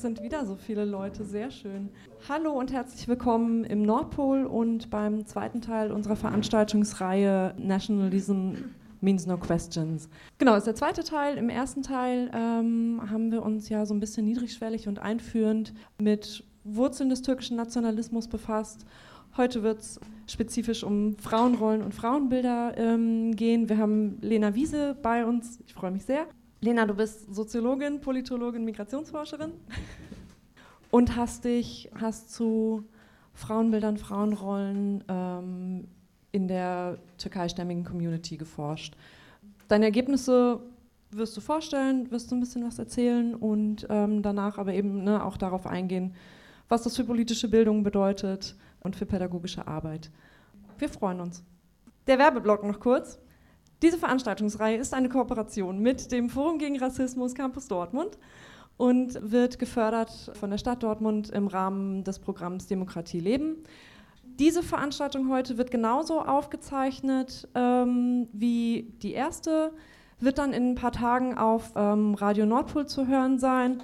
Sind wieder so viele Leute, sehr schön. Hallo und herzlich willkommen im Nordpol und beim zweiten Teil unserer Veranstaltungsreihe Nationalism Means No Questions. Genau, das ist der zweite Teil. Im ersten Teil ähm, haben wir uns ja so ein bisschen niedrigschwellig und einführend mit Wurzeln des türkischen Nationalismus befasst. Heute wird es spezifisch um Frauenrollen und Frauenbilder ähm, gehen. Wir haben Lena Wiese bei uns. Ich freue mich sehr. Lena, du bist Soziologin, Politologin, Migrationsforscherin und hast dich hast zu Frauenbildern, Frauenrollen ähm, in der türkeistämmigen Community geforscht. Deine Ergebnisse wirst du vorstellen, wirst du ein bisschen was erzählen und ähm, danach aber eben ne, auch darauf eingehen, was das für politische Bildung bedeutet und für pädagogische Arbeit. Wir freuen uns. Der Werbeblock noch kurz. Diese Veranstaltungsreihe ist eine Kooperation mit dem Forum gegen Rassismus Campus Dortmund und wird gefördert von der Stadt Dortmund im Rahmen des Programms Demokratie leben. Diese Veranstaltung heute wird genauso aufgezeichnet ähm, wie die erste, wird dann in ein paar Tagen auf ähm, Radio Nordpol zu hören sein.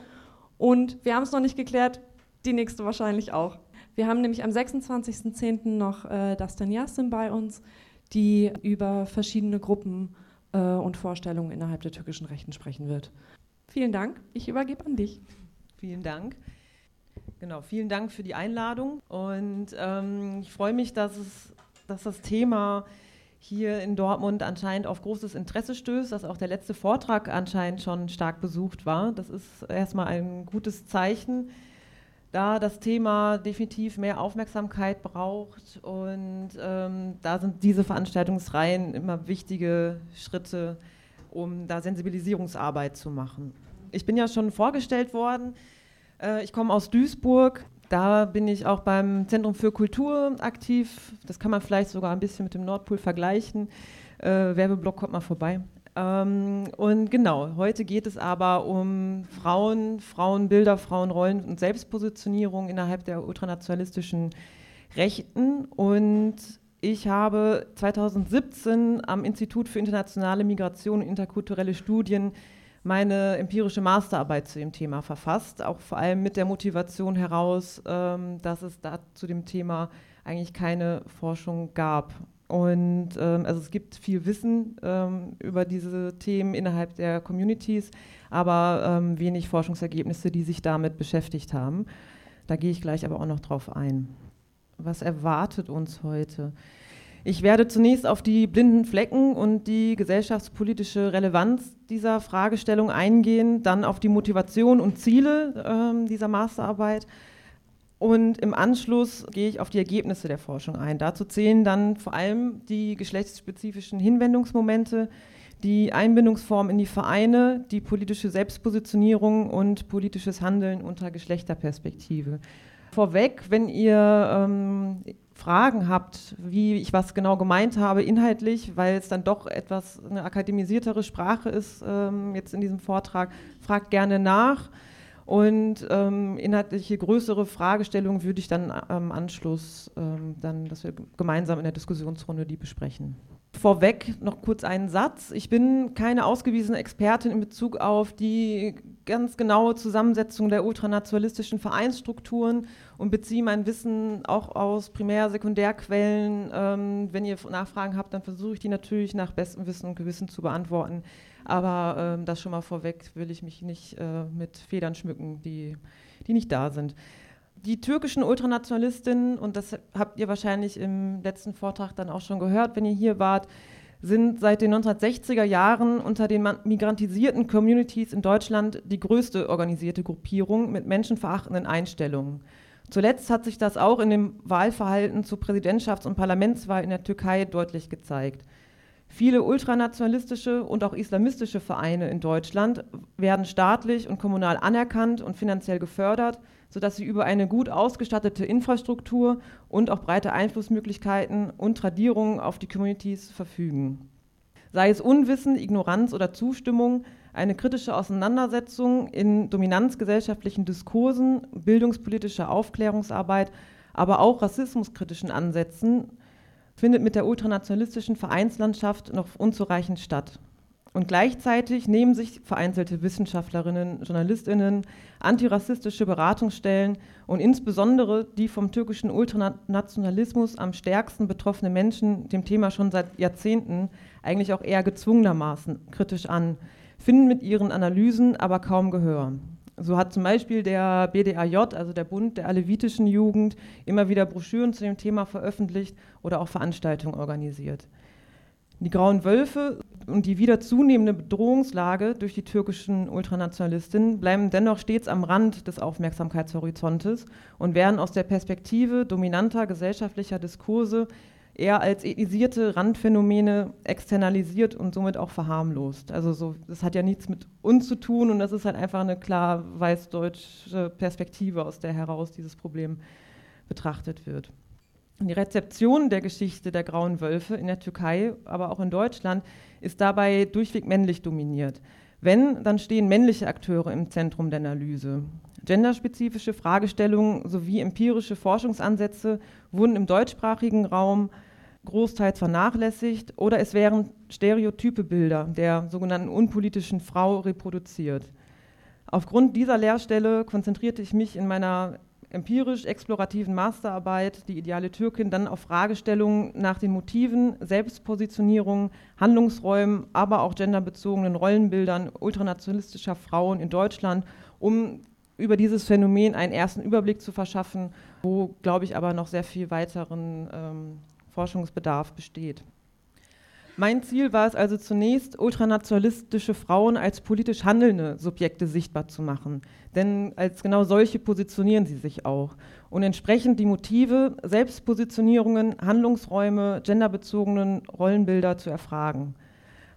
Und wir haben es noch nicht geklärt, die nächste wahrscheinlich auch. Wir haben nämlich am 26.10. noch äh, Dastan Yassin bei uns, die über verschiedene Gruppen äh, und Vorstellungen innerhalb der türkischen Rechten sprechen wird. Vielen Dank. Ich übergebe an dich. Vielen Dank. Genau, vielen Dank für die Einladung. Und ähm, ich freue mich, dass, es, dass das Thema hier in Dortmund anscheinend auf großes Interesse stößt, dass auch der letzte Vortrag anscheinend schon stark besucht war. Das ist erstmal ein gutes Zeichen da das Thema definitiv mehr Aufmerksamkeit braucht und ähm, da sind diese Veranstaltungsreihen immer wichtige Schritte, um da Sensibilisierungsarbeit zu machen. Ich bin ja schon vorgestellt worden. Äh, ich komme aus Duisburg. Da bin ich auch beim Zentrum für Kultur aktiv. Das kann man vielleicht sogar ein bisschen mit dem Nordpol vergleichen. Äh, Werbeblock kommt mal vorbei. Ähm, und genau, heute geht es aber um Frauen, Frauenbilder, Frauenrollen und Selbstpositionierung innerhalb der ultranationalistischen Rechten. Und ich habe 2017 am Institut für internationale Migration und interkulturelle Studien meine empirische Masterarbeit zu dem Thema verfasst, auch vor allem mit der Motivation heraus, ähm, dass es da zu dem Thema eigentlich keine Forschung gab. Und ähm, also es gibt viel Wissen ähm, über diese Themen innerhalb der Communities, aber ähm, wenig Forschungsergebnisse, die sich damit beschäftigt haben. Da gehe ich gleich aber auch noch drauf ein. Was erwartet uns heute? Ich werde zunächst auf die blinden Flecken und die gesellschaftspolitische Relevanz dieser Fragestellung eingehen, dann auf die Motivation und Ziele ähm, dieser Masterarbeit und im Anschluss gehe ich auf die Ergebnisse der Forschung ein. Dazu zählen dann vor allem die geschlechtsspezifischen Hinwendungsmomente, die Einbindungsform in die Vereine, die politische Selbstpositionierung und politisches Handeln unter Geschlechterperspektive. Vorweg, wenn ihr ähm, Fragen habt, wie ich was genau gemeint habe, inhaltlich, weil es dann doch etwas eine akademisiertere Sprache ist ähm, jetzt in diesem Vortrag, fragt gerne nach. Und ähm, inhaltliche größere Fragestellungen würde ich dann am Anschluss, ähm, dann, dass wir gemeinsam in der Diskussionsrunde die besprechen. Vorweg noch kurz einen Satz. Ich bin keine ausgewiesene Expertin in Bezug auf die ganz genaue Zusammensetzung der ultranationalistischen Vereinsstrukturen und beziehe mein Wissen auch aus Primär-, Sekundärquellen. Ähm, wenn ihr Nachfragen habt, dann versuche ich die natürlich nach bestem Wissen und Gewissen zu beantworten. Aber ähm, das schon mal vorweg will ich mich nicht äh, mit Federn schmücken, die, die nicht da sind. Die türkischen Ultranationalistinnen, und das habt ihr wahrscheinlich im letzten Vortrag dann auch schon gehört, wenn ihr hier wart, sind seit den 1960er Jahren unter den migrantisierten Communities in Deutschland die größte organisierte Gruppierung mit menschenverachtenden Einstellungen. Zuletzt hat sich das auch in dem Wahlverhalten zur Präsidentschafts- und Parlamentswahl in der Türkei deutlich gezeigt. Viele ultranationalistische und auch islamistische Vereine in Deutschland werden staatlich und kommunal anerkannt und finanziell gefördert, sodass sie über eine gut ausgestattete Infrastruktur und auch breite Einflussmöglichkeiten und Tradierungen auf die Communities verfügen. Sei es Unwissen, Ignoranz oder Zustimmung, eine kritische Auseinandersetzung in dominanzgesellschaftlichen Diskursen, bildungspolitischer Aufklärungsarbeit, aber auch rassismuskritischen Ansätzen findet mit der ultranationalistischen Vereinslandschaft noch unzureichend statt. Und gleichzeitig nehmen sich vereinzelte Wissenschaftlerinnen, Journalistinnen, antirassistische Beratungsstellen und insbesondere die vom türkischen Ultranationalismus am stärksten betroffene Menschen dem Thema schon seit Jahrzehnten eigentlich auch eher gezwungenermaßen kritisch an, finden mit ihren Analysen aber kaum Gehör. So hat zum Beispiel der BDAJ, also der Bund der alevitischen Jugend, immer wieder Broschüren zu dem Thema veröffentlicht oder auch Veranstaltungen organisiert. Die Grauen Wölfe und die wieder zunehmende Bedrohungslage durch die türkischen Ultranationalistinnen bleiben dennoch stets am Rand des Aufmerksamkeitshorizontes und werden aus der Perspektive dominanter gesellschaftlicher Diskurse eher als ethnisierte Randphänomene externalisiert und somit auch verharmlost. Also so, das hat ja nichts mit uns zu tun und das ist halt einfach eine klar weißdeutsche Perspektive, aus der heraus dieses Problem betrachtet wird. Die Rezeption der Geschichte der grauen Wölfe in der Türkei, aber auch in Deutschland, ist dabei durchweg männlich dominiert. Wenn, dann stehen männliche Akteure im Zentrum der Analyse. Genderspezifische Fragestellungen sowie empirische Forschungsansätze wurden im deutschsprachigen Raum großteils vernachlässigt oder es wären stereotype Bilder der sogenannten unpolitischen Frau reproduziert. Aufgrund dieser Lehrstelle konzentrierte ich mich in meiner empirisch-explorativen Masterarbeit, die ideale Türkin, dann auf Fragestellungen nach den Motiven, Selbstpositionierung, Handlungsräumen, aber auch genderbezogenen Rollenbildern ultranationalistischer Frauen in Deutschland, um über dieses Phänomen einen ersten Überblick zu verschaffen, wo, glaube ich, aber noch sehr viel weiteren ähm, Forschungsbedarf besteht. Mein Ziel war es also zunächst, ultranationalistische Frauen als politisch handelnde Subjekte sichtbar zu machen. Denn als genau solche positionieren sie sich auch. Und entsprechend die Motive, Selbstpositionierungen, Handlungsräume, genderbezogenen Rollenbilder zu erfragen.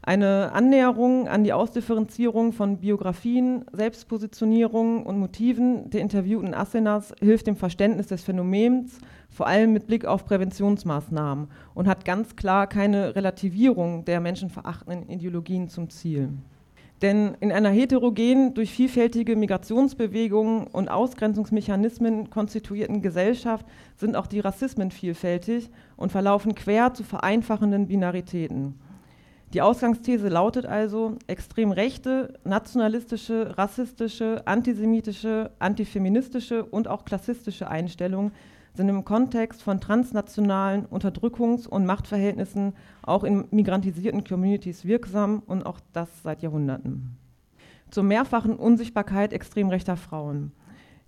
Eine Annäherung an die Ausdifferenzierung von Biografien, Selbstpositionierungen und Motiven der interviewten Asenas hilft dem Verständnis des Phänomens, vor allem mit Blick auf Präventionsmaßnahmen und hat ganz klar keine Relativierung der menschenverachtenden Ideologien zum Ziel. Denn in einer heterogenen, durch vielfältige Migrationsbewegungen und Ausgrenzungsmechanismen konstituierten Gesellschaft sind auch die Rassismen vielfältig und verlaufen quer zu vereinfachenden Binaritäten. Die Ausgangsthese lautet also, extrem rechte, nationalistische, rassistische, antisemitische, antifeministische und auch klassistische Einstellungen sind im Kontext von transnationalen Unterdrückungs- und Machtverhältnissen auch in migrantisierten Communities wirksam und auch das seit Jahrhunderten. Zur mehrfachen Unsichtbarkeit extrem rechter Frauen.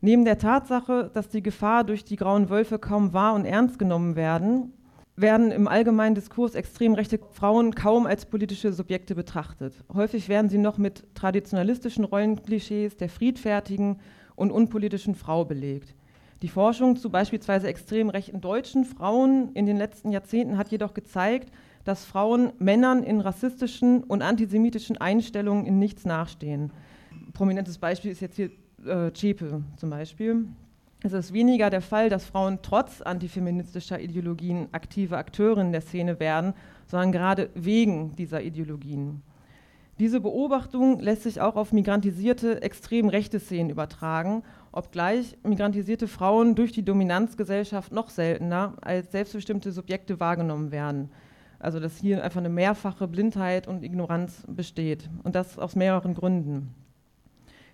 Neben der Tatsache, dass die Gefahr durch die grauen Wölfe kaum wahr und ernst genommen werden, werden im allgemeinen Diskurs extrem rechte Frauen kaum als politische Subjekte betrachtet. Häufig werden sie noch mit traditionalistischen Rollenklischees der friedfertigen und unpolitischen Frau belegt. Die Forschung zu beispielsweise extrem rechten deutschen Frauen in den letzten Jahrzehnten hat jedoch gezeigt, dass Frauen Männern in rassistischen und antisemitischen Einstellungen in nichts nachstehen. Prominentes Beispiel ist jetzt hier äh, Zschäpe zum Beispiel. Es ist weniger der Fall, dass Frauen trotz antifeministischer Ideologien aktive Akteurinnen der Szene werden, sondern gerade wegen dieser Ideologien. Diese Beobachtung lässt sich auch auf migrantisierte extrem rechte Szenen übertragen, obgleich migrantisierte Frauen durch die Dominanzgesellschaft noch seltener als selbstbestimmte Subjekte wahrgenommen werden. Also dass hier einfach eine mehrfache Blindheit und Ignoranz besteht und das aus mehreren Gründen.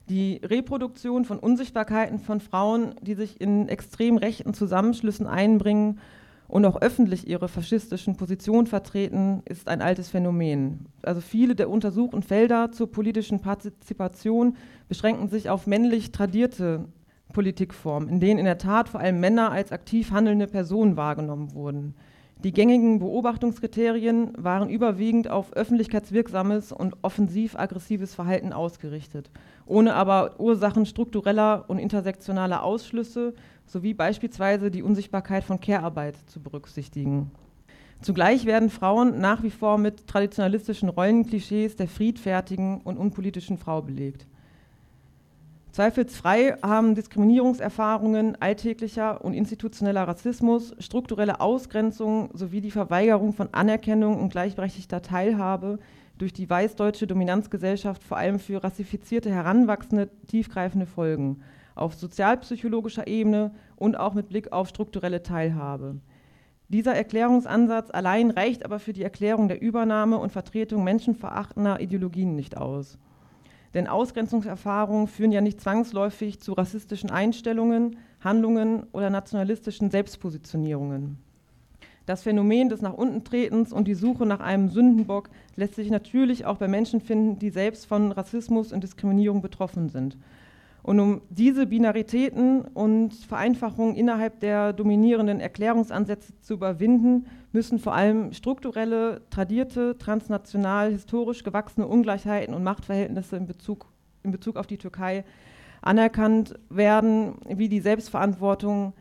Die Reproduktion von Unsichtbarkeiten von Frauen, die sich in extrem rechten Zusammenschlüssen einbringen und auch öffentlich ihre faschistischen Positionen vertreten, ist ein altes Phänomen. Also viele der untersuchten Felder zur politischen Partizipation beschränken sich auf männlich tradierte Politikformen, in denen in der Tat vor allem Männer als aktiv handelnde Personen wahrgenommen wurden. Die gängigen Beobachtungskriterien waren überwiegend auf öffentlichkeitswirksames und offensiv-aggressives Verhalten ausgerichtet, ohne aber Ursachen struktureller und intersektionaler Ausschlüsse sowie beispielsweise die Unsichtbarkeit von Care-Arbeit zu berücksichtigen. Zugleich werden Frauen nach wie vor mit traditionalistischen Rollenklischees der friedfertigen und unpolitischen Frau belegt. Zweifelsfrei haben Diskriminierungserfahrungen, alltäglicher und institutioneller Rassismus, strukturelle Ausgrenzung sowie die Verweigerung von Anerkennung und gleichberechtigter Teilhabe durch die weißdeutsche Dominanzgesellschaft vor allem für rassifizierte Heranwachsende tiefgreifende Folgen auf sozialpsychologischer Ebene und auch mit Blick auf strukturelle Teilhabe. Dieser Erklärungsansatz allein reicht aber für die Erklärung der Übernahme und Vertretung menschenverachtender Ideologien nicht aus. Denn Ausgrenzungserfahrungen führen ja nicht zwangsläufig zu rassistischen Einstellungen, Handlungen oder nationalistischen Selbstpositionierungen. Das Phänomen des Nach unten Tretens und die Suche nach einem Sündenbock lässt sich natürlich auch bei Menschen finden, die selbst von Rassismus und Diskriminierung betroffen sind. Und um diese Binaritäten und Vereinfachungen innerhalb der dominierenden Erklärungsansätze zu überwinden, müssen vor allem strukturelle, tradierte, transnational, historisch gewachsene Ungleichheiten und Machtverhältnisse in Bezug, in Bezug auf die Türkei anerkannt werden, wie die Selbstverantwortung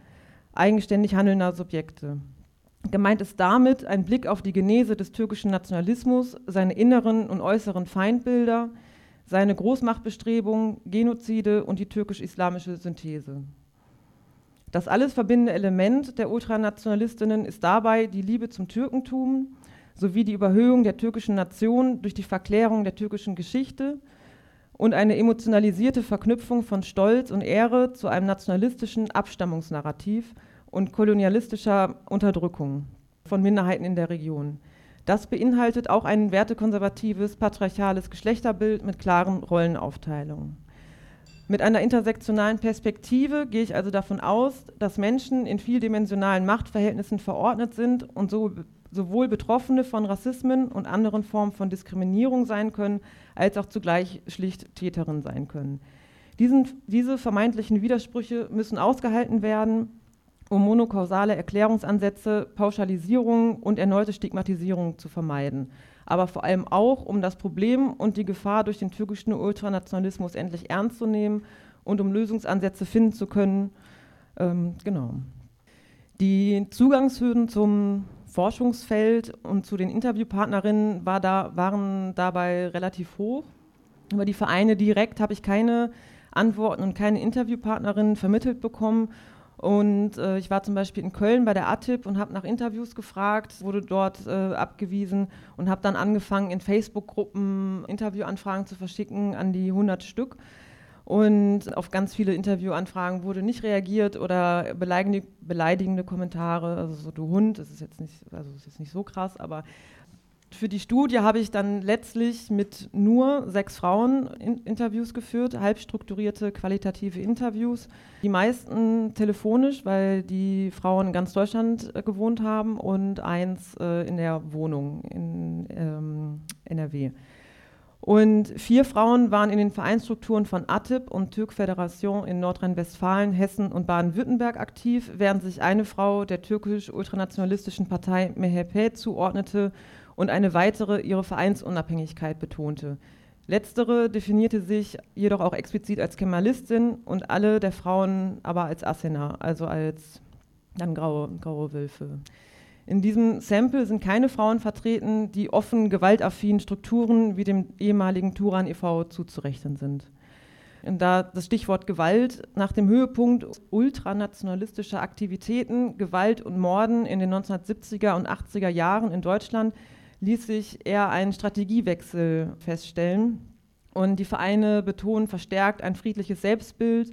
eigenständig handelnder Subjekte. Gemeint ist damit ein Blick auf die Genese des türkischen Nationalismus, seine inneren und äußeren Feindbilder, seine Großmachtbestrebungen, Genozide und die türkisch-islamische Synthese. Das alles verbindende Element der Ultranationalistinnen ist dabei die Liebe zum Türkentum sowie die Überhöhung der türkischen Nation durch die Verklärung der türkischen Geschichte und eine emotionalisierte Verknüpfung von Stolz und Ehre zu einem nationalistischen Abstammungsnarrativ und kolonialistischer Unterdrückung von Minderheiten in der Region. Das beinhaltet auch ein wertekonservatives, patriarchales Geschlechterbild mit klaren Rollenaufteilungen. Mit einer intersektionalen Perspektive gehe ich also davon aus, dass Menschen in vieldimensionalen Machtverhältnissen verordnet sind und so, sowohl Betroffene von Rassismen und anderen Formen von Diskriminierung sein können, als auch zugleich schlicht Täterin sein können. Diesen, diese vermeintlichen Widersprüche müssen ausgehalten werden um monokausale Erklärungsansätze, Pauschalisierungen und erneute Stigmatisierung zu vermeiden, aber vor allem auch, um das Problem und die Gefahr durch den türkischen Ultranationalismus endlich ernst zu nehmen und um Lösungsansätze finden zu können. Ähm, genau. Die Zugangshürden zum Forschungsfeld und zu den Interviewpartnerinnen war da, waren dabei relativ hoch. Über die Vereine direkt habe ich keine Antworten und keine Interviewpartnerinnen vermittelt bekommen und äh, ich war zum Beispiel in Köln bei der ATIP und habe nach Interviews gefragt, wurde dort äh, abgewiesen und habe dann angefangen, in Facebook-Gruppen Interviewanfragen zu verschicken an die 100 Stück. Und auf ganz viele Interviewanfragen wurde nicht reagiert oder beleidigende, beleidigende Kommentare, also so du Hund, das ist jetzt nicht, also ist jetzt nicht so krass, aber für die Studie habe ich dann letztlich mit nur sechs Frauen in Interviews geführt, halb strukturierte, qualitative Interviews. Die meisten telefonisch, weil die Frauen in ganz Deutschland äh, gewohnt haben und eins äh, in der Wohnung in ähm, NRW. Und vier Frauen waren in den Vereinsstrukturen von ATIP und Türk Föderation in Nordrhein-Westfalen, Hessen und Baden-Württemberg aktiv, während sich eine Frau der türkisch-ultranationalistischen Partei MHP zuordnete und eine weitere ihre Vereinsunabhängigkeit betonte. Letztere definierte sich jedoch auch explizit als Kemalistin und alle der Frauen aber als Asena, also als dann graue, graue Wölfe. In diesem Sample sind keine Frauen vertreten, die offen gewaltaffinen Strukturen wie dem ehemaligen Turan e.V. zuzurechnen sind. Und da das Stichwort Gewalt nach dem Höhepunkt ultranationalistischer Aktivitäten, Gewalt und Morden in den 1970er und 80er Jahren in Deutschland ließ sich eher ein Strategiewechsel feststellen. Und die Vereine betonen verstärkt ein friedliches Selbstbild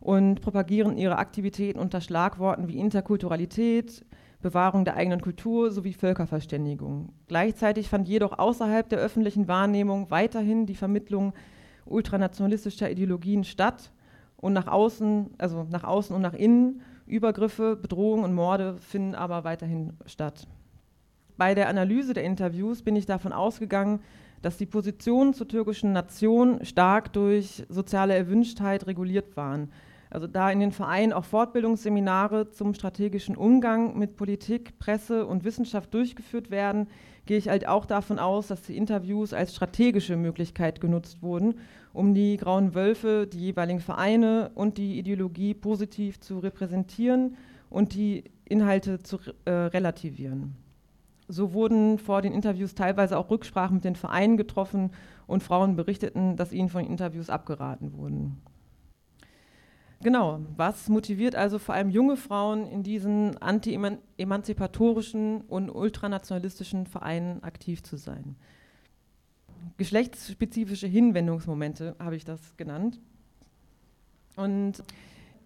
und propagieren ihre Aktivitäten unter Schlagworten wie Interkulturalität, Bewahrung der eigenen Kultur sowie Völkerverständigung. Gleichzeitig fand jedoch außerhalb der öffentlichen Wahrnehmung weiterhin die Vermittlung ultranationalistischer Ideologien statt und nach außen, also nach außen und nach innen, Übergriffe, Bedrohungen und Morde finden aber weiterhin statt. Bei der Analyse der Interviews bin ich davon ausgegangen, dass die Positionen zur türkischen Nation stark durch soziale Erwünschtheit reguliert waren. Also da in den Vereinen auch Fortbildungsseminare zum strategischen Umgang mit Politik, Presse und Wissenschaft durchgeführt werden, gehe ich halt auch davon aus, dass die Interviews als strategische Möglichkeit genutzt wurden, um die grauen Wölfe, die jeweiligen Vereine und die Ideologie positiv zu repräsentieren und die Inhalte zu äh, relativieren. So wurden vor den Interviews teilweise auch Rücksprachen mit den Vereinen getroffen und Frauen berichteten, dass ihnen von Interviews abgeraten wurden. Genau, was motiviert also vor allem junge Frauen in diesen anti-emanzipatorischen und ultranationalistischen Vereinen aktiv zu sein? Geschlechtsspezifische Hinwendungsmomente habe ich das genannt. Und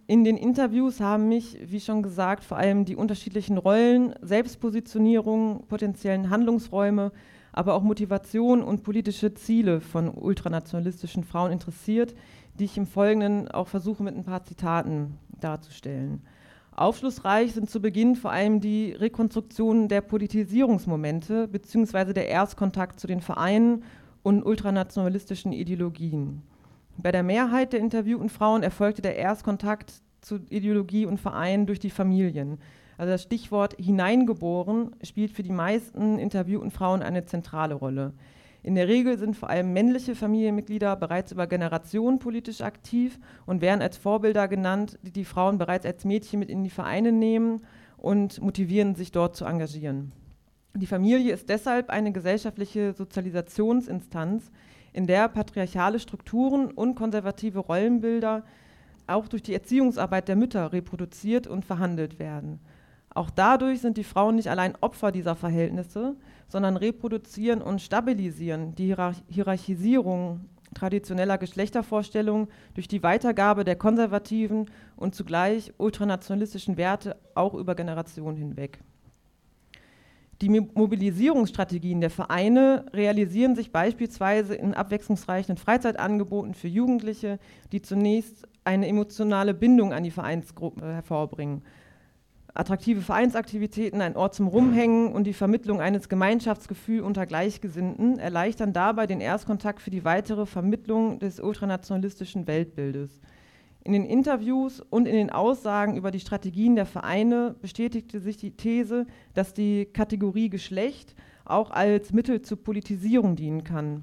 in den Interviews haben mich, wie schon gesagt, vor allem die unterschiedlichen Rollen, Selbstpositionierungen, potenziellen Handlungsräume, aber auch Motivation und politische Ziele von ultranationalistischen Frauen interessiert, die ich im Folgenden auch versuche mit ein paar Zitaten darzustellen. Aufschlussreich sind zu Beginn vor allem die Rekonstruktionen der Politisierungsmomente bzw. der Erstkontakt zu den Vereinen und ultranationalistischen Ideologien. Bei der Mehrheit der interviewten Frauen erfolgte der Erstkontakt zu Ideologie und Vereinen durch die Familien. Also das Stichwort hineingeboren spielt für die meisten interviewten Frauen eine zentrale Rolle. In der Regel sind vor allem männliche Familienmitglieder bereits über Generationen politisch aktiv und werden als Vorbilder genannt, die die Frauen bereits als Mädchen mit in die Vereine nehmen und motivieren, sich dort zu engagieren. Die Familie ist deshalb eine gesellschaftliche Sozialisationsinstanz, in der patriarchale Strukturen und konservative Rollenbilder auch durch die Erziehungsarbeit der Mütter reproduziert und verhandelt werden. Auch dadurch sind die Frauen nicht allein Opfer dieser Verhältnisse, sondern reproduzieren und stabilisieren die Hierarchisierung traditioneller Geschlechtervorstellungen durch die Weitergabe der konservativen und zugleich ultranationalistischen Werte auch über Generationen hinweg. Die Mobilisierungsstrategien der Vereine realisieren sich beispielsweise in abwechslungsreichen Freizeitangeboten für Jugendliche, die zunächst eine emotionale Bindung an die Vereinsgruppe hervorbringen. Attraktive Vereinsaktivitäten, ein Ort zum Rumhängen und die Vermittlung eines Gemeinschaftsgefühls unter Gleichgesinnten erleichtern dabei den Erstkontakt für die weitere Vermittlung des ultranationalistischen Weltbildes. In den Interviews und in den Aussagen über die Strategien der Vereine bestätigte sich die These, dass die Kategorie Geschlecht auch als Mittel zur Politisierung dienen kann,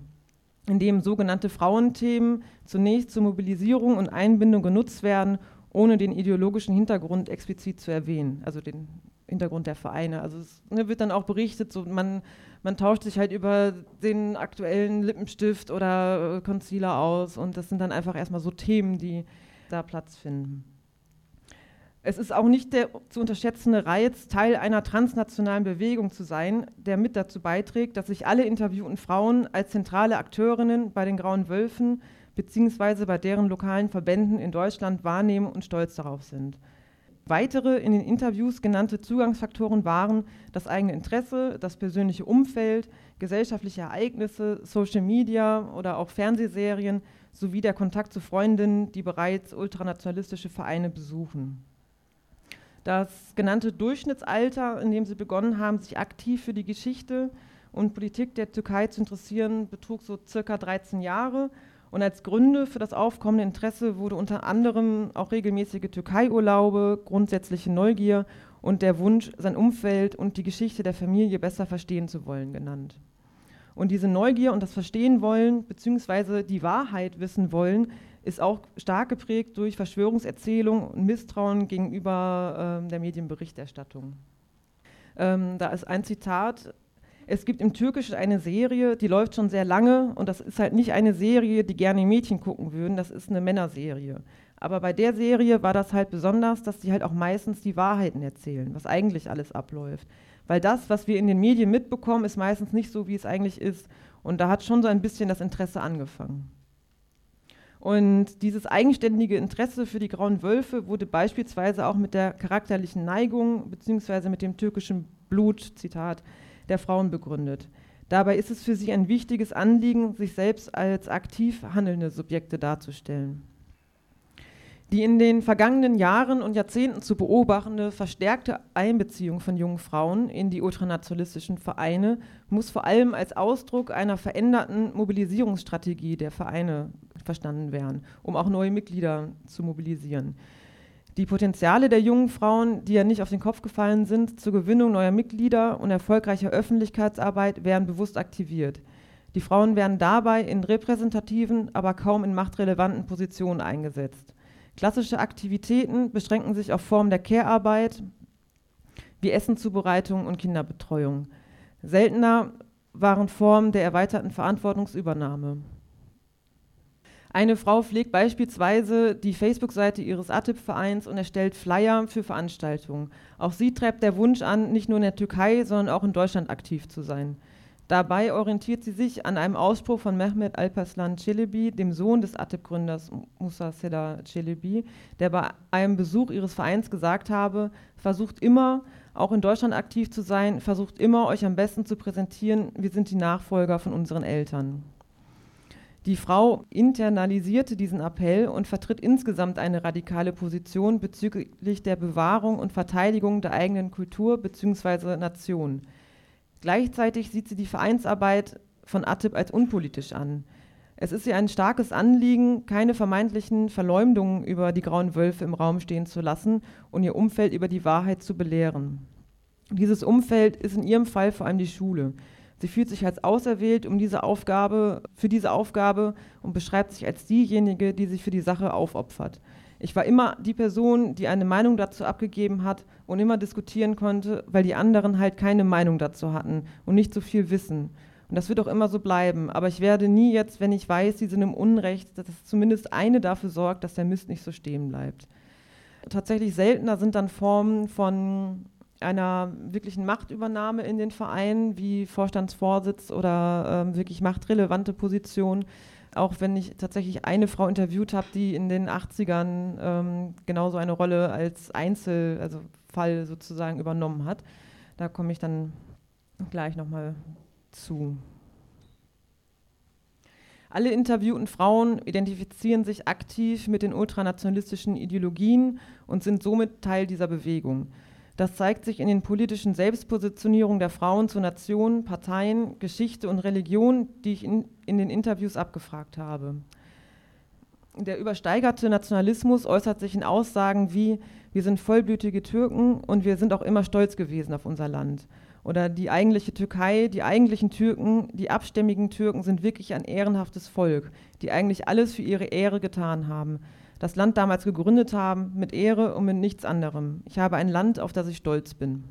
indem sogenannte Frauenthemen zunächst zur Mobilisierung und Einbindung genutzt werden, ohne den ideologischen Hintergrund explizit zu erwähnen, also den Hintergrund der Vereine. Also es ne, wird dann auch berichtet, so man, man tauscht sich halt über den aktuellen Lippenstift oder äh, Concealer aus und das sind dann einfach erstmal so Themen, die da Platz finden. Es ist auch nicht der zu unterschätzende Reiz, Teil einer transnationalen Bewegung zu sein, der mit dazu beiträgt, dass sich alle interviewten Frauen als zentrale Akteurinnen bei den Grauen Wölfen bzw. bei deren lokalen Verbänden in Deutschland wahrnehmen und stolz darauf sind. Weitere in den Interviews genannte Zugangsfaktoren waren das eigene Interesse, das persönliche Umfeld, gesellschaftliche Ereignisse, Social Media oder auch Fernsehserien sowie der Kontakt zu Freundinnen, die bereits ultranationalistische Vereine besuchen. Das genannte Durchschnittsalter, in dem sie begonnen haben, sich aktiv für die Geschichte und Politik der Türkei zu interessieren, betrug so circa 13 Jahre. Und als Gründe für das aufkommende Interesse wurde unter anderem auch regelmäßige Türkei-Urlaube, grundsätzliche Neugier und der Wunsch, sein Umfeld und die Geschichte der Familie besser verstehen zu wollen genannt. Und diese Neugier und das Verstehen wollen, beziehungsweise die Wahrheit wissen wollen, ist auch stark geprägt durch Verschwörungserzählungen und Misstrauen gegenüber ähm, der Medienberichterstattung. Ähm, da ist ein Zitat, es gibt im Türkischen eine Serie, die läuft schon sehr lange und das ist halt nicht eine Serie, die gerne Mädchen gucken würden, das ist eine Männerserie. Aber bei der Serie war das halt besonders, dass sie halt auch meistens die Wahrheiten erzählen, was eigentlich alles abläuft weil das, was wir in den Medien mitbekommen, ist meistens nicht so, wie es eigentlich ist. Und da hat schon so ein bisschen das Interesse angefangen. Und dieses eigenständige Interesse für die grauen Wölfe wurde beispielsweise auch mit der charakterlichen Neigung bzw. mit dem türkischen Blut, Zitat, der Frauen begründet. Dabei ist es für sie ein wichtiges Anliegen, sich selbst als aktiv handelnde Subjekte darzustellen. Die in den vergangenen Jahren und Jahrzehnten zu beobachtende verstärkte Einbeziehung von jungen Frauen in die ultranationalistischen Vereine muss vor allem als Ausdruck einer veränderten Mobilisierungsstrategie der Vereine verstanden werden, um auch neue Mitglieder zu mobilisieren. Die Potenziale der jungen Frauen, die ja nicht auf den Kopf gefallen sind, zur Gewinnung neuer Mitglieder und erfolgreicher Öffentlichkeitsarbeit werden bewusst aktiviert. Die Frauen werden dabei in repräsentativen, aber kaum in machtrelevanten Positionen eingesetzt. Klassische Aktivitäten beschränken sich auf Formen der Care-Arbeit wie Essenzubereitung und Kinderbetreuung. Seltener waren Formen der erweiterten Verantwortungsübernahme. Eine Frau pflegt beispielsweise die Facebook-Seite ihres ATIP-Vereins und erstellt Flyer für Veranstaltungen. Auch sie treibt der Wunsch an, nicht nur in der Türkei, sondern auch in Deutschland aktiv zu sein. Dabei orientiert sie sich an einem Ausspruch von Mehmet Alpaslan Çelebi, dem Sohn des ATIP-Gründers Musa Seda Çelebi, der bei einem Besuch ihres Vereins gesagt habe, versucht immer, auch in Deutschland aktiv zu sein, versucht immer, euch am besten zu präsentieren, wir sind die Nachfolger von unseren Eltern. Die Frau internalisierte diesen Appell und vertritt insgesamt eine radikale Position bezüglich der Bewahrung und Verteidigung der eigenen Kultur bzw. Nation. Gleichzeitig sieht sie die Vereinsarbeit von ATIP als unpolitisch an. Es ist ihr ein starkes Anliegen, keine vermeintlichen Verleumdungen über die grauen Wölfe im Raum stehen zu lassen und ihr Umfeld über die Wahrheit zu belehren. Dieses Umfeld ist in ihrem Fall vor allem die Schule. Sie fühlt sich als auserwählt um diese Aufgabe, für diese Aufgabe und beschreibt sich als diejenige, die sich für die Sache aufopfert. Ich war immer die Person, die eine Meinung dazu abgegeben hat und immer diskutieren konnte, weil die anderen halt keine Meinung dazu hatten und nicht so viel wissen. Und das wird auch immer so bleiben. Aber ich werde nie jetzt, wenn ich weiß, sie sind im Unrecht, dass zumindest eine dafür sorgt, dass der Mist nicht so stehen bleibt. Tatsächlich seltener sind dann Formen von einer wirklichen Machtübernahme in den Vereinen, wie Vorstandsvorsitz oder äh, wirklich machtrelevante Positionen auch wenn ich tatsächlich eine Frau interviewt habe, die in den 80ern ähm, genauso eine Rolle als Einzel, also Fall sozusagen übernommen hat. Da komme ich dann gleich nochmal zu. Alle interviewten Frauen identifizieren sich aktiv mit den ultranationalistischen Ideologien und sind somit Teil dieser Bewegung. Das zeigt sich in den politischen Selbstpositionierungen der Frauen zu Nationen, Parteien, Geschichte und Religion, die ich in, in den Interviews abgefragt habe. Der übersteigerte Nationalismus äußert sich in Aussagen wie, wir sind vollblütige Türken und wir sind auch immer stolz gewesen auf unser Land. Oder die eigentliche Türkei, die eigentlichen Türken, die abstämmigen Türken sind wirklich ein ehrenhaftes Volk, die eigentlich alles für ihre Ehre getan haben das Land damals gegründet haben, mit Ehre und mit nichts anderem. Ich habe ein Land, auf das ich stolz bin.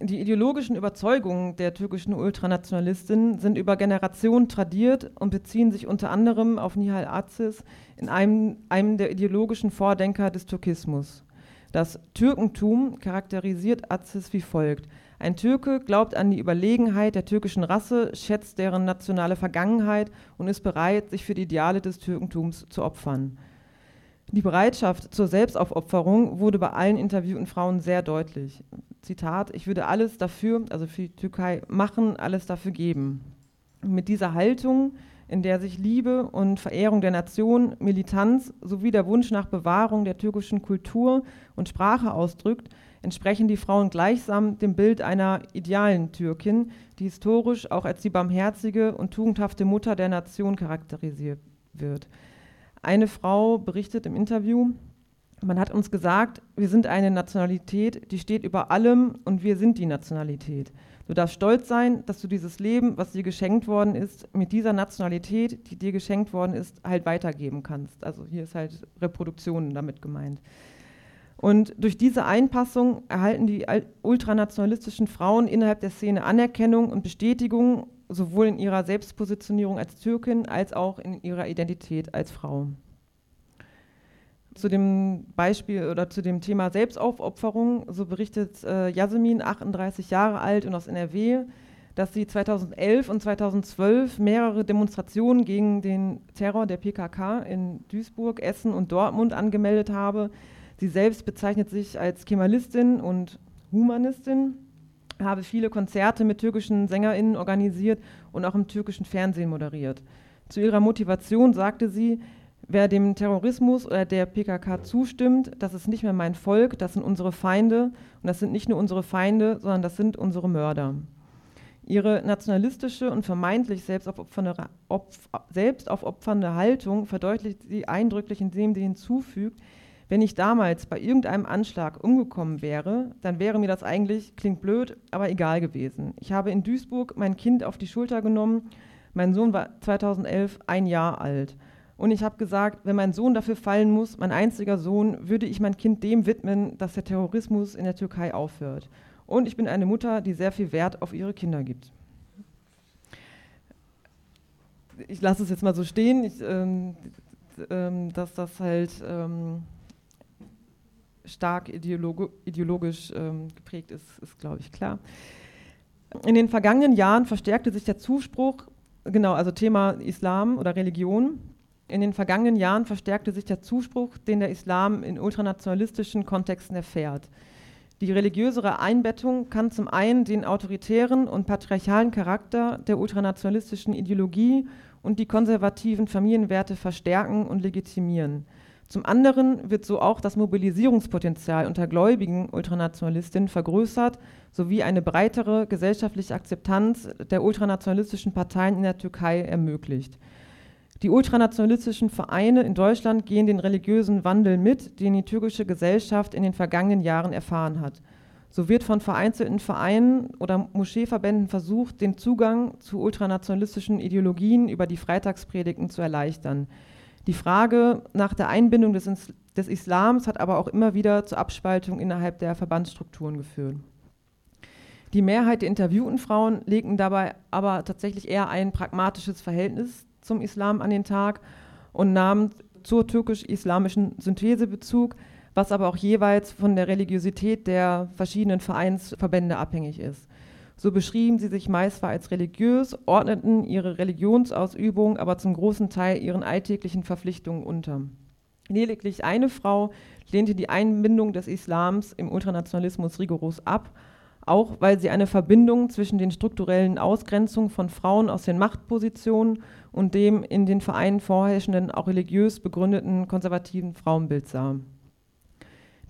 Die ideologischen Überzeugungen der türkischen Ultranationalistinnen sind über Generationen tradiert und beziehen sich unter anderem auf Nihal Aziz in einem, einem der ideologischen Vordenker des Türkismus. Das Türkentum charakterisiert Aziz wie folgt. Ein Türke glaubt an die Überlegenheit der türkischen Rasse, schätzt deren nationale Vergangenheit und ist bereit, sich für die Ideale des Türkentums zu opfern. Die Bereitschaft zur Selbstaufopferung wurde bei allen interviewten Frauen sehr deutlich. Zitat, ich würde alles dafür, also für die Türkei machen, alles dafür geben. Mit dieser Haltung, in der sich Liebe und Verehrung der Nation, Militanz sowie der Wunsch nach Bewahrung der türkischen Kultur und Sprache ausdrückt, entsprechen die Frauen gleichsam dem Bild einer idealen Türkin, die historisch auch als die barmherzige und tugendhafte Mutter der Nation charakterisiert wird. Eine Frau berichtet im Interview, man hat uns gesagt, wir sind eine Nationalität, die steht über allem und wir sind die Nationalität. Du darfst stolz sein, dass du dieses Leben, was dir geschenkt worden ist, mit dieser Nationalität, die dir geschenkt worden ist, halt weitergeben kannst. Also hier ist halt Reproduktion damit gemeint. Und durch diese Einpassung erhalten die ultranationalistischen Frauen innerhalb der Szene Anerkennung und Bestätigung, sowohl in ihrer Selbstpositionierung als Türkin als auch in ihrer Identität als Frau. Zu dem Beispiel oder zu dem Thema Selbstaufopferung, so berichtet äh, Jasmin, 38 Jahre alt und aus NRW, dass sie 2011 und 2012 mehrere Demonstrationen gegen den Terror der PKK in Duisburg, Essen und Dortmund angemeldet habe, Sie selbst bezeichnet sich als Kemalistin und Humanistin, habe viele Konzerte mit türkischen SängerInnen organisiert und auch im türkischen Fernsehen moderiert. Zu ihrer Motivation sagte sie, wer dem Terrorismus oder der PKK zustimmt, das ist nicht mehr mein Volk, das sind unsere Feinde und das sind nicht nur unsere Feinde, sondern das sind unsere Mörder. Ihre nationalistische und vermeintlich selbstaufopfernde, selbstaufopfernde Haltung verdeutlicht sie eindrücklich, indem sie hinzufügt, wenn ich damals bei irgendeinem Anschlag umgekommen wäre, dann wäre mir das eigentlich, klingt blöd, aber egal gewesen. Ich habe in Duisburg mein Kind auf die Schulter genommen. Mein Sohn war 2011 ein Jahr alt. Und ich habe gesagt, wenn mein Sohn dafür fallen muss, mein einziger Sohn, würde ich mein Kind dem widmen, dass der Terrorismus in der Türkei aufhört. Und ich bin eine Mutter, die sehr viel Wert auf ihre Kinder gibt. Ich lasse es jetzt mal so stehen, ich, ähm, ähm, dass das halt ähm, stark ideologo ideologisch ähm, geprägt ist, ist, glaube ich, klar. In den vergangenen Jahren verstärkte sich der Zuspruch, genau, also Thema Islam oder Religion. In den vergangenen Jahren verstärkte sich der Zuspruch, den der Islam in ultranationalistischen Kontexten erfährt. Die religiösere Einbettung kann zum einen den autoritären und patriarchalen Charakter der ultranationalistischen Ideologie und die konservativen Familienwerte verstärken und legitimieren. Zum anderen wird so auch das Mobilisierungspotenzial unter gläubigen Ultranationalistinnen vergrößert, sowie eine breitere gesellschaftliche Akzeptanz der ultranationalistischen Parteien in der Türkei ermöglicht. Die ultranationalistischen Vereine in Deutschland gehen den religiösen Wandel mit, den die türkische Gesellschaft in den vergangenen Jahren erfahren hat. So wird von vereinzelten Vereinen oder Moscheeverbänden versucht, den Zugang zu ultranationalistischen Ideologien über die Freitagspredigten zu erleichtern. Die Frage nach der Einbindung des, des Islams hat aber auch immer wieder zur Abspaltung innerhalb der Verbandsstrukturen geführt. Die Mehrheit der interviewten Frauen legten dabei aber tatsächlich eher ein pragmatisches Verhältnis zum Islam an den Tag und nahmen zur türkisch-islamischen Synthese Bezug, was aber auch jeweils von der Religiosität der verschiedenen Vereinsverbände abhängig ist. So beschrieben sie sich meist als religiös, ordneten ihre Religionsausübung aber zum großen Teil ihren alltäglichen Verpflichtungen unter. Lediglich eine Frau lehnte die Einbindung des Islams im Ultranationalismus rigoros ab auch weil sie eine Verbindung zwischen den strukturellen Ausgrenzungen von Frauen aus den Machtpositionen und dem in den Vereinen vorherrschenden, auch religiös begründeten konservativen Frauenbild sah.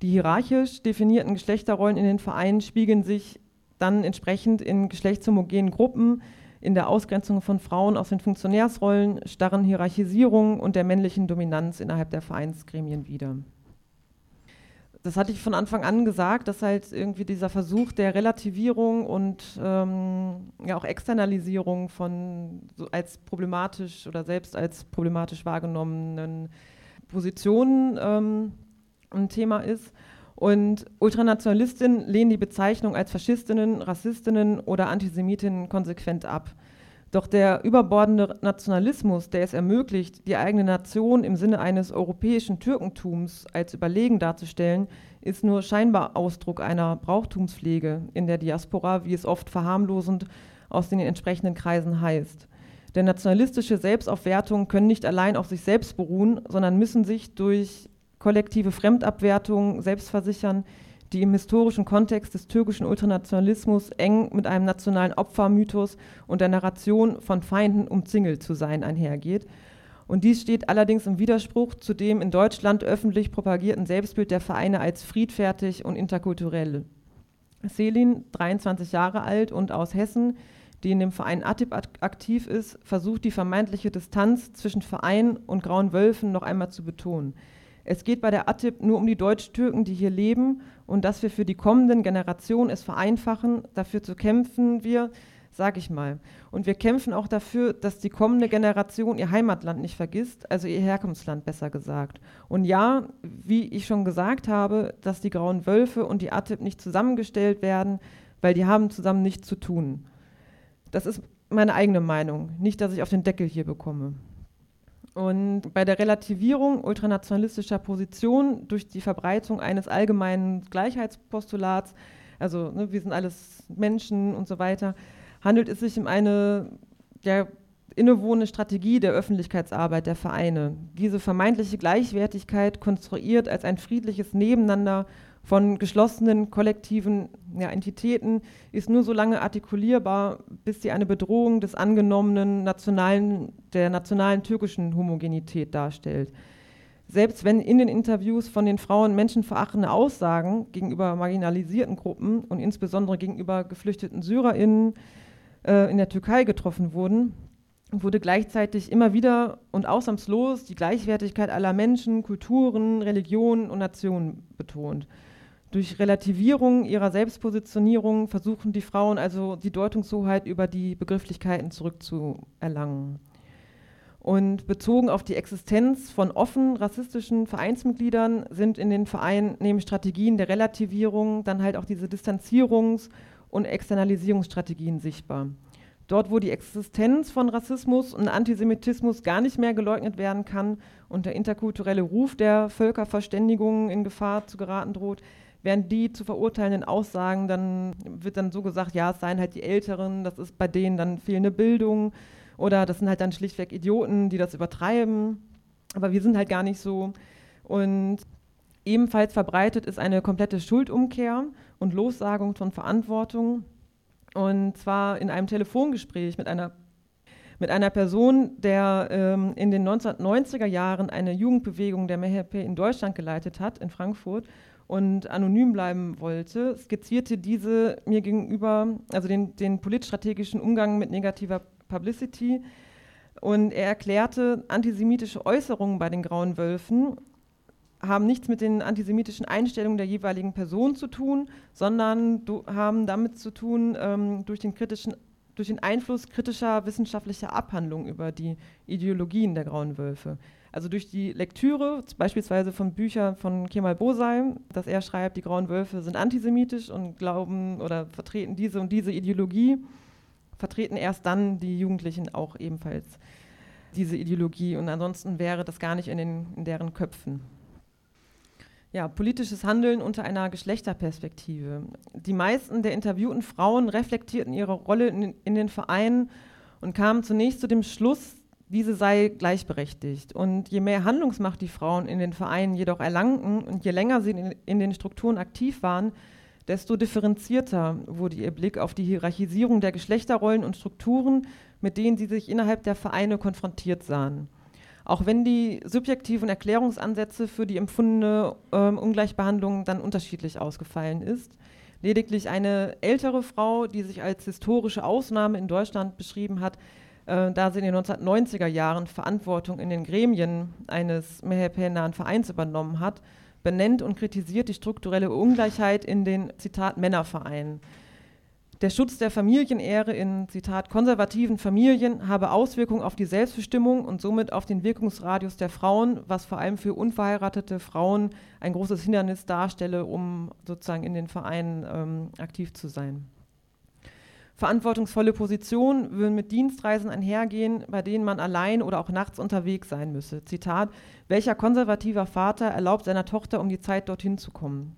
Die hierarchisch definierten Geschlechterrollen in den Vereinen spiegeln sich dann entsprechend in geschlechtshomogenen Gruppen, in der Ausgrenzung von Frauen aus den Funktionärsrollen, starren Hierarchisierung und der männlichen Dominanz innerhalb der Vereinsgremien wider das hatte ich von Anfang an gesagt, dass halt irgendwie dieser Versuch der Relativierung und ähm, ja auch Externalisierung von so als problematisch oder selbst als problematisch wahrgenommenen Positionen ähm, ein Thema ist. Und Ultranationalistinnen lehnen die Bezeichnung als Faschistinnen, Rassistinnen oder Antisemitinnen konsequent ab. Doch der überbordende Nationalismus, der es ermöglicht, die eigene Nation im Sinne eines europäischen Türkentums als überlegen darzustellen, ist nur scheinbar Ausdruck einer Brauchtumspflege in der Diaspora, wie es oft verharmlosend aus den entsprechenden Kreisen heißt. Denn nationalistische Selbstaufwertungen können nicht allein auf sich selbst beruhen, sondern müssen sich durch kollektive Fremdabwertung selbst versichern, die im historischen Kontext des türkischen Ultranationalismus eng mit einem nationalen Opfermythos und der Narration von Feinden umzingelt zu sein einhergeht. Und dies steht allerdings im Widerspruch zu dem in Deutschland öffentlich propagierten Selbstbild der Vereine als friedfertig und interkulturell. Selin, 23 Jahre alt und aus Hessen, die in dem Verein ATIP aktiv ist, versucht die vermeintliche Distanz zwischen Verein und Grauen Wölfen noch einmal zu betonen. Es geht bei der ATIP nur um die Deutsch-Türken, die hier leben und dass wir für die kommenden Generationen es vereinfachen, dafür zu kämpfen wir, sage ich mal. Und wir kämpfen auch dafür, dass die kommende Generation ihr Heimatland nicht vergisst, also ihr Herkunftsland besser gesagt. Und ja, wie ich schon gesagt habe, dass die Grauen Wölfe und die ATIP nicht zusammengestellt werden, weil die haben zusammen nichts zu tun. Das ist meine eigene Meinung, nicht, dass ich auf den Deckel hier bekomme. Und bei der Relativierung ultranationalistischer Positionen durch die Verbreitung eines allgemeinen Gleichheitspostulats, also ne, wir sind alles Menschen und so weiter, handelt es sich um eine ja, innewohnende Strategie der Öffentlichkeitsarbeit der Vereine. Diese vermeintliche Gleichwertigkeit konstruiert als ein friedliches Nebeneinander von geschlossenen kollektiven ja, Entitäten ist nur so lange artikulierbar, bis sie eine Bedrohung des angenommenen nationalen, der nationalen türkischen Homogenität darstellt. Selbst wenn in den Interviews von den Frauen menschenverachtende Aussagen gegenüber marginalisierten Gruppen und insbesondere gegenüber geflüchteten SyrerInnen äh, in der Türkei getroffen wurden, wurde gleichzeitig immer wieder und ausnahmslos die Gleichwertigkeit aller Menschen, Kulturen, Religionen und Nationen betont. Durch Relativierung ihrer Selbstpositionierung versuchen die Frauen also die Deutungshoheit über die Begrifflichkeiten zurückzuerlangen. Und bezogen auf die Existenz von offen rassistischen Vereinsmitgliedern sind in den Vereinen neben Strategien der Relativierung dann halt auch diese Distanzierungs- und Externalisierungsstrategien sichtbar. Dort, wo die Existenz von Rassismus und Antisemitismus gar nicht mehr geleugnet werden kann und der interkulturelle Ruf der Völkerverständigung in Gefahr zu geraten droht, während die zu verurteilenden Aussagen, dann wird dann so gesagt, ja, es seien halt die Älteren, das ist bei denen dann fehlende Bildung oder das sind halt dann schlichtweg Idioten, die das übertreiben. Aber wir sind halt gar nicht so. Und ebenfalls verbreitet ist eine komplette Schuldumkehr und Lossagung von Verantwortung. Und zwar in einem Telefongespräch mit einer, mit einer Person, der ähm, in den 1990er Jahren eine Jugendbewegung der MHP in Deutschland geleitet hat, in Frankfurt, und anonym bleiben wollte, skizzierte diese mir gegenüber, also den, den politstrategischen Umgang mit negativer Publicity. Und er erklärte, antisemitische Äußerungen bei den Grauen Wölfen haben nichts mit den antisemitischen Einstellungen der jeweiligen Person zu tun, sondern haben damit zu tun, ähm, durch, den kritischen, durch den Einfluss kritischer wissenschaftlicher Abhandlungen über die Ideologien der Grauen Wölfe. Also durch die Lektüre, beispielsweise von Büchern von Kemal Bosai, dass er schreibt, die Grauen Wölfe sind antisemitisch und glauben oder vertreten diese und diese Ideologie, vertreten erst dann die Jugendlichen auch ebenfalls diese Ideologie. Und ansonsten wäre das gar nicht in, den, in deren Köpfen ja, politisches Handeln unter einer Geschlechterperspektive. Die meisten der interviewten Frauen reflektierten ihre Rolle in, in den Vereinen und kamen zunächst zu dem Schluss, diese sei gleichberechtigt. Und je mehr Handlungsmacht die Frauen in den Vereinen jedoch erlangten und je länger sie in, in den Strukturen aktiv waren, desto differenzierter wurde ihr Blick auf die Hierarchisierung der Geschlechterrollen und Strukturen, mit denen sie sich innerhalb der Vereine konfrontiert sahen. Auch wenn die subjektiven Erklärungsansätze für die empfundene äh, Ungleichbehandlung dann unterschiedlich ausgefallen ist. Lediglich eine ältere Frau, die sich als historische Ausnahme in Deutschland beschrieben hat, äh, da sie in den 1990er Jahren Verantwortung in den Gremien eines mehrheitnahen Vereins übernommen hat, benennt und kritisiert die strukturelle Ungleichheit in den, Zitat, Männervereinen. Der Schutz der Familienehre in, Zitat, konservativen Familien habe Auswirkungen auf die Selbstbestimmung und somit auf den Wirkungsradius der Frauen, was vor allem für unverheiratete Frauen ein großes Hindernis darstelle, um sozusagen in den Vereinen ähm, aktiv zu sein. Verantwortungsvolle Positionen würden mit Dienstreisen einhergehen, bei denen man allein oder auch nachts unterwegs sein müsse. Zitat, welcher konservativer Vater erlaubt seiner Tochter, um die Zeit dorthin zu kommen?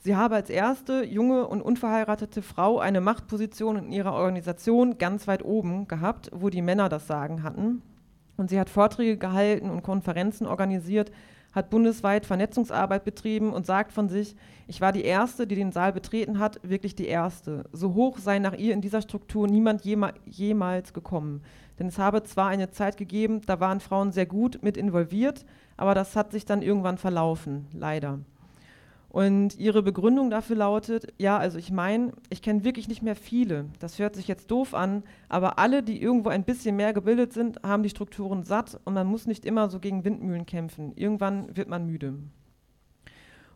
Sie habe als erste junge und unverheiratete Frau eine Machtposition in ihrer Organisation ganz weit oben gehabt, wo die Männer das Sagen hatten. Und sie hat Vorträge gehalten und Konferenzen organisiert, hat bundesweit Vernetzungsarbeit betrieben und sagt von sich, ich war die Erste, die den Saal betreten hat, wirklich die Erste. So hoch sei nach ihr in dieser Struktur niemand jema jemals gekommen. Denn es habe zwar eine Zeit gegeben, da waren Frauen sehr gut mit involviert, aber das hat sich dann irgendwann verlaufen, leider. Und ihre Begründung dafür lautet, ja, also ich meine, ich kenne wirklich nicht mehr viele. Das hört sich jetzt doof an, aber alle, die irgendwo ein bisschen mehr gebildet sind, haben die Strukturen satt und man muss nicht immer so gegen Windmühlen kämpfen. Irgendwann wird man müde.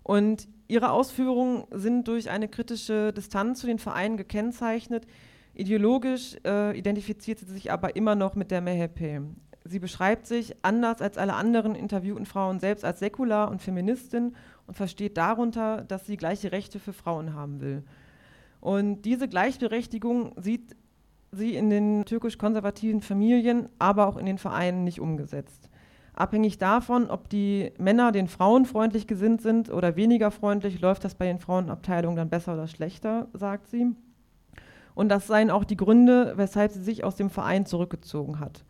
Und ihre Ausführungen sind durch eine kritische Distanz zu den Vereinen gekennzeichnet. Ideologisch äh, identifiziert sie sich aber immer noch mit der Mehepe. Sie beschreibt sich, anders als alle anderen interviewten Frauen, selbst als säkular und Feministin versteht darunter, dass sie gleiche Rechte für Frauen haben will. Und diese Gleichberechtigung sieht sie in den türkisch-konservativen Familien, aber auch in den Vereinen nicht umgesetzt. Abhängig davon, ob die Männer den Frauen freundlich gesinnt sind oder weniger freundlich, läuft das bei den Frauenabteilungen dann besser oder schlechter, sagt sie. Und das seien auch die Gründe, weshalb sie sich aus dem Verein zurückgezogen hat.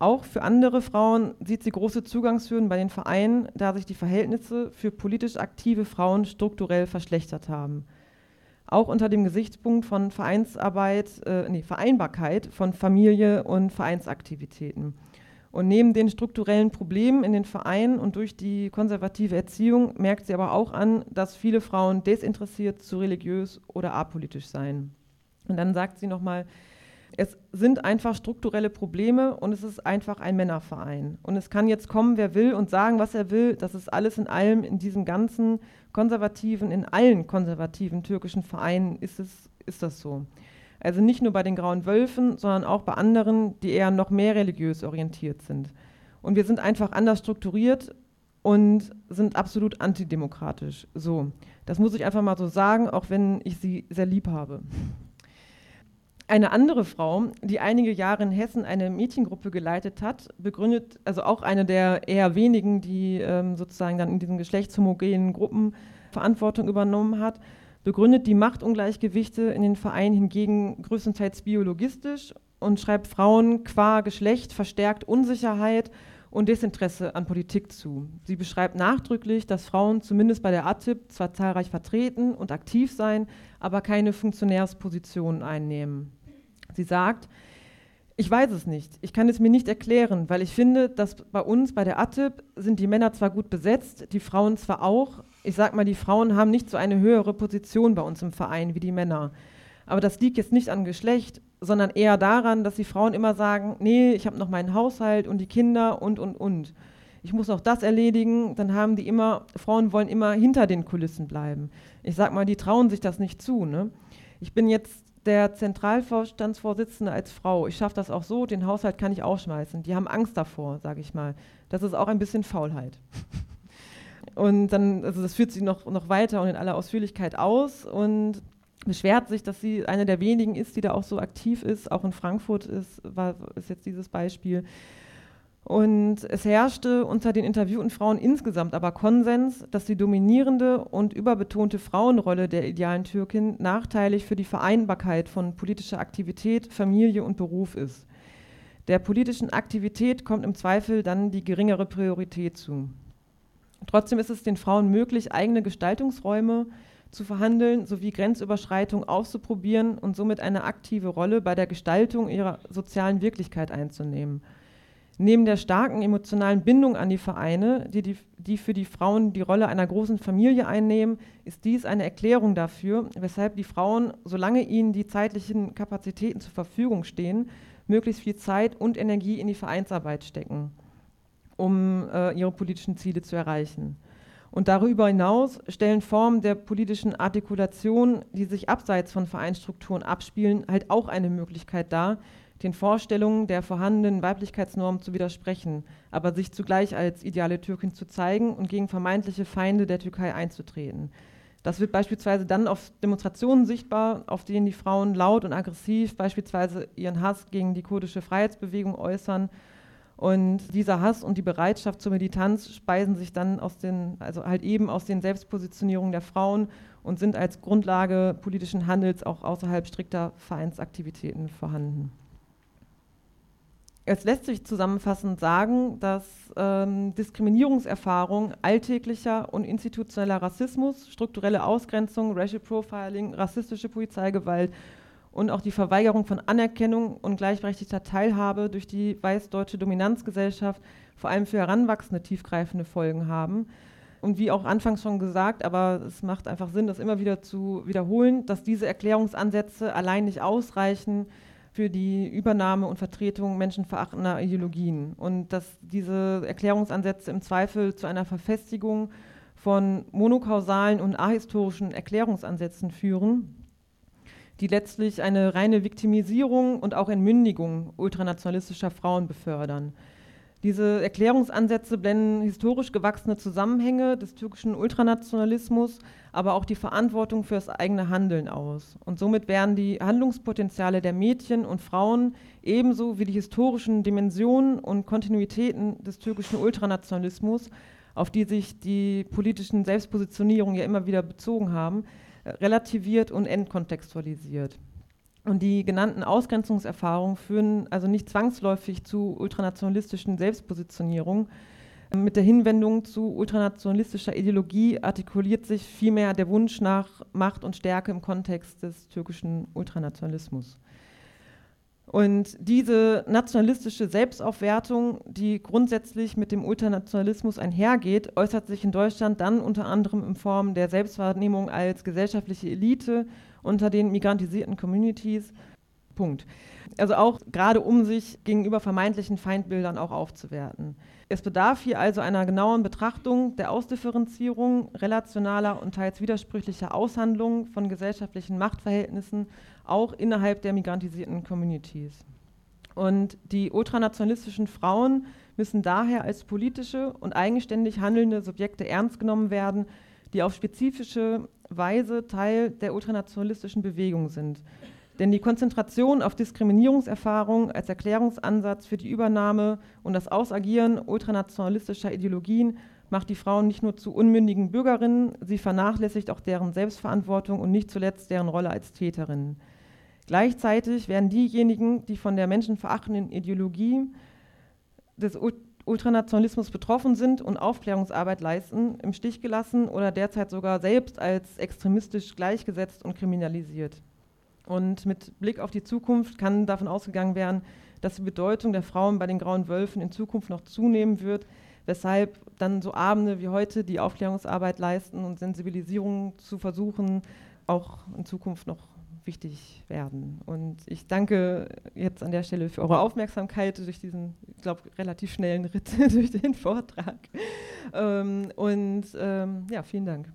Auch für andere Frauen sieht sie große Zugangshürden bei den Vereinen, da sich die Verhältnisse für politisch aktive Frauen strukturell verschlechtert haben. Auch unter dem Gesichtspunkt von Vereinsarbeit, äh, nee, Vereinbarkeit von Familie und Vereinsaktivitäten. Und neben den strukturellen Problemen in den Vereinen und durch die konservative Erziehung merkt sie aber auch an, dass viele Frauen desinteressiert zu religiös oder apolitisch seien. Und dann sagt sie nochmal, es sind einfach strukturelle Probleme und es ist einfach ein Männerverein. Und es kann jetzt kommen, wer will und sagen, was er will. Das ist alles in allem in diesem ganzen konservativen, in allen konservativen türkischen Vereinen ist, es, ist das so. Also nicht nur bei den Grauen Wölfen, sondern auch bei anderen, die eher noch mehr religiös orientiert sind. Und wir sind einfach anders strukturiert und sind absolut antidemokratisch. So, das muss ich einfach mal so sagen, auch wenn ich sie sehr lieb habe. Eine andere Frau, die einige Jahre in Hessen eine Mädchengruppe geleitet hat, begründet, also auch eine der eher wenigen, die ähm, sozusagen dann in diesen geschlechtshomogenen Gruppen Verantwortung übernommen hat, begründet die Machtungleichgewichte in den Vereinen hingegen größtenteils biologistisch und schreibt Frauen qua Geschlecht verstärkt Unsicherheit und Desinteresse an Politik zu. Sie beschreibt nachdrücklich, dass Frauen zumindest bei der ATIP zwar zahlreich vertreten und aktiv seien, aber keine Funktionärspositionen einnehmen. Sie sagt, ich weiß es nicht, ich kann es mir nicht erklären, weil ich finde, dass bei uns bei der ATIP sind die Männer zwar gut besetzt, die Frauen zwar auch, ich sage mal, die Frauen haben nicht so eine höhere Position bei uns im Verein wie die Männer. Aber das liegt jetzt nicht an Geschlecht, sondern eher daran, dass die Frauen immer sagen, nee, ich habe noch meinen Haushalt und die Kinder und, und, und. Ich muss noch das erledigen, dann haben die immer, Frauen wollen immer hinter den Kulissen bleiben. Ich sage mal, die trauen sich das nicht zu. Ne? Ich bin jetzt der Zentralvorstandsvorsitzende als Frau. Ich schaffe das auch so, den Haushalt kann ich ausschmeißen. Die haben Angst davor, sage ich mal. Das ist auch ein bisschen Faulheit. Und dann, also das führt sie noch, noch weiter und in aller Ausführlichkeit aus. Und beschwert sich, dass sie eine der wenigen ist, die da auch so aktiv ist. Auch in Frankfurt ist, war, ist jetzt dieses Beispiel. Und es herrschte unter den interviewten Frauen insgesamt aber Konsens, dass die dominierende und überbetonte Frauenrolle der idealen Türkin nachteilig für die Vereinbarkeit von politischer Aktivität, Familie und Beruf ist. Der politischen Aktivität kommt im Zweifel dann die geringere Priorität zu. Trotzdem ist es den Frauen möglich, eigene Gestaltungsräume, zu verhandeln sowie Grenzüberschreitung auszuprobieren und somit eine aktive Rolle bei der Gestaltung ihrer sozialen Wirklichkeit einzunehmen. Neben der starken emotionalen Bindung an die Vereine, die, die, die für die Frauen die Rolle einer großen Familie einnehmen, ist dies eine Erklärung dafür, weshalb die Frauen, solange ihnen die zeitlichen Kapazitäten zur Verfügung stehen, möglichst viel Zeit und Energie in die Vereinsarbeit stecken, um äh, ihre politischen Ziele zu erreichen. Und darüber hinaus stellen Formen der politischen Artikulation, die sich abseits von Vereinsstrukturen abspielen, halt auch eine Möglichkeit dar, den Vorstellungen der vorhandenen Weiblichkeitsnorm zu widersprechen, aber sich zugleich als ideale Türkin zu zeigen und gegen vermeintliche Feinde der Türkei einzutreten. Das wird beispielsweise dann auf Demonstrationen sichtbar, auf denen die Frauen laut und aggressiv beispielsweise ihren Hass gegen die kurdische Freiheitsbewegung äußern und dieser Hass und die Bereitschaft zur Militanz speisen sich dann aus den, also halt eben aus den Selbstpositionierungen der Frauen und sind als Grundlage politischen Handels auch außerhalb strikter Vereinsaktivitäten vorhanden. Es lässt sich zusammenfassend sagen, dass ähm, Diskriminierungserfahrung, alltäglicher und institutioneller Rassismus, strukturelle Ausgrenzung, Racial Profiling, rassistische Polizeigewalt und auch die Verweigerung von Anerkennung und gleichberechtigter Teilhabe durch die weißdeutsche Dominanzgesellschaft vor allem für Heranwachsende tiefgreifende Folgen haben. Und wie auch anfangs schon gesagt, aber es macht einfach Sinn, das immer wieder zu wiederholen, dass diese Erklärungsansätze allein nicht ausreichen für die Übernahme und Vertretung menschenverachtender Ideologien und dass diese Erklärungsansätze im Zweifel zu einer Verfestigung von monokausalen und ahistorischen Erklärungsansätzen führen, die letztlich eine reine Viktimisierung und auch Entmündigung ultranationalistischer Frauen befördern. Diese Erklärungsansätze blenden historisch gewachsene Zusammenhänge des türkischen Ultranationalismus, aber auch die Verantwortung für das eigene Handeln aus. Und somit werden die Handlungspotenziale der Mädchen und Frauen ebenso wie die historischen Dimensionen und Kontinuitäten des türkischen Ultranationalismus, auf die sich die politischen Selbstpositionierungen ja immer wieder bezogen haben, relativiert und entkontextualisiert. Und die genannten Ausgrenzungserfahrungen führen also nicht zwangsläufig zu ultranationalistischen Selbstpositionierungen. Mit der Hinwendung zu ultranationalistischer Ideologie artikuliert sich vielmehr der Wunsch nach Macht und Stärke im Kontext des türkischen Ultranationalismus. Und diese nationalistische Selbstaufwertung, die grundsätzlich mit dem Ultranationalismus einhergeht, äußert sich in Deutschland dann unter anderem in Form der Selbstwahrnehmung als gesellschaftliche Elite unter den migrantisierten Communities. Punkt. Also auch gerade um sich gegenüber vermeintlichen Feindbildern auch aufzuwerten. Es bedarf hier also einer genauen Betrachtung der Ausdifferenzierung relationaler und teils widersprüchlicher Aushandlungen von gesellschaftlichen Machtverhältnissen auch innerhalb der migrantisierten Communities. Und die ultranationalistischen Frauen müssen daher als politische und eigenständig handelnde Subjekte ernst genommen werden, die auf spezifische Weise Teil der ultranationalistischen Bewegung sind. Denn die Konzentration auf Diskriminierungserfahrung als Erklärungsansatz für die Übernahme und das Ausagieren ultranationalistischer Ideologien macht die Frauen nicht nur zu unmündigen Bürgerinnen, sie vernachlässigt auch deren Selbstverantwortung und nicht zuletzt deren Rolle als Täterinnen. Gleichzeitig werden diejenigen, die von der menschenverachtenden Ideologie des Ultranationalismus betroffen sind und Aufklärungsarbeit leisten, im Stich gelassen oder derzeit sogar selbst als extremistisch gleichgesetzt und kriminalisiert. Und mit Blick auf die Zukunft kann davon ausgegangen werden, dass die Bedeutung der Frauen bei den Grauen Wölfen in Zukunft noch zunehmen wird, weshalb dann so Abende wie heute die Aufklärungsarbeit leisten und Sensibilisierung zu versuchen, auch in Zukunft noch wichtig werden. Und ich danke jetzt an der Stelle für eure Aufmerksamkeit durch diesen, ich glaube, relativ schnellen Ritt durch den Vortrag. Ähm, und ähm, ja, vielen Dank.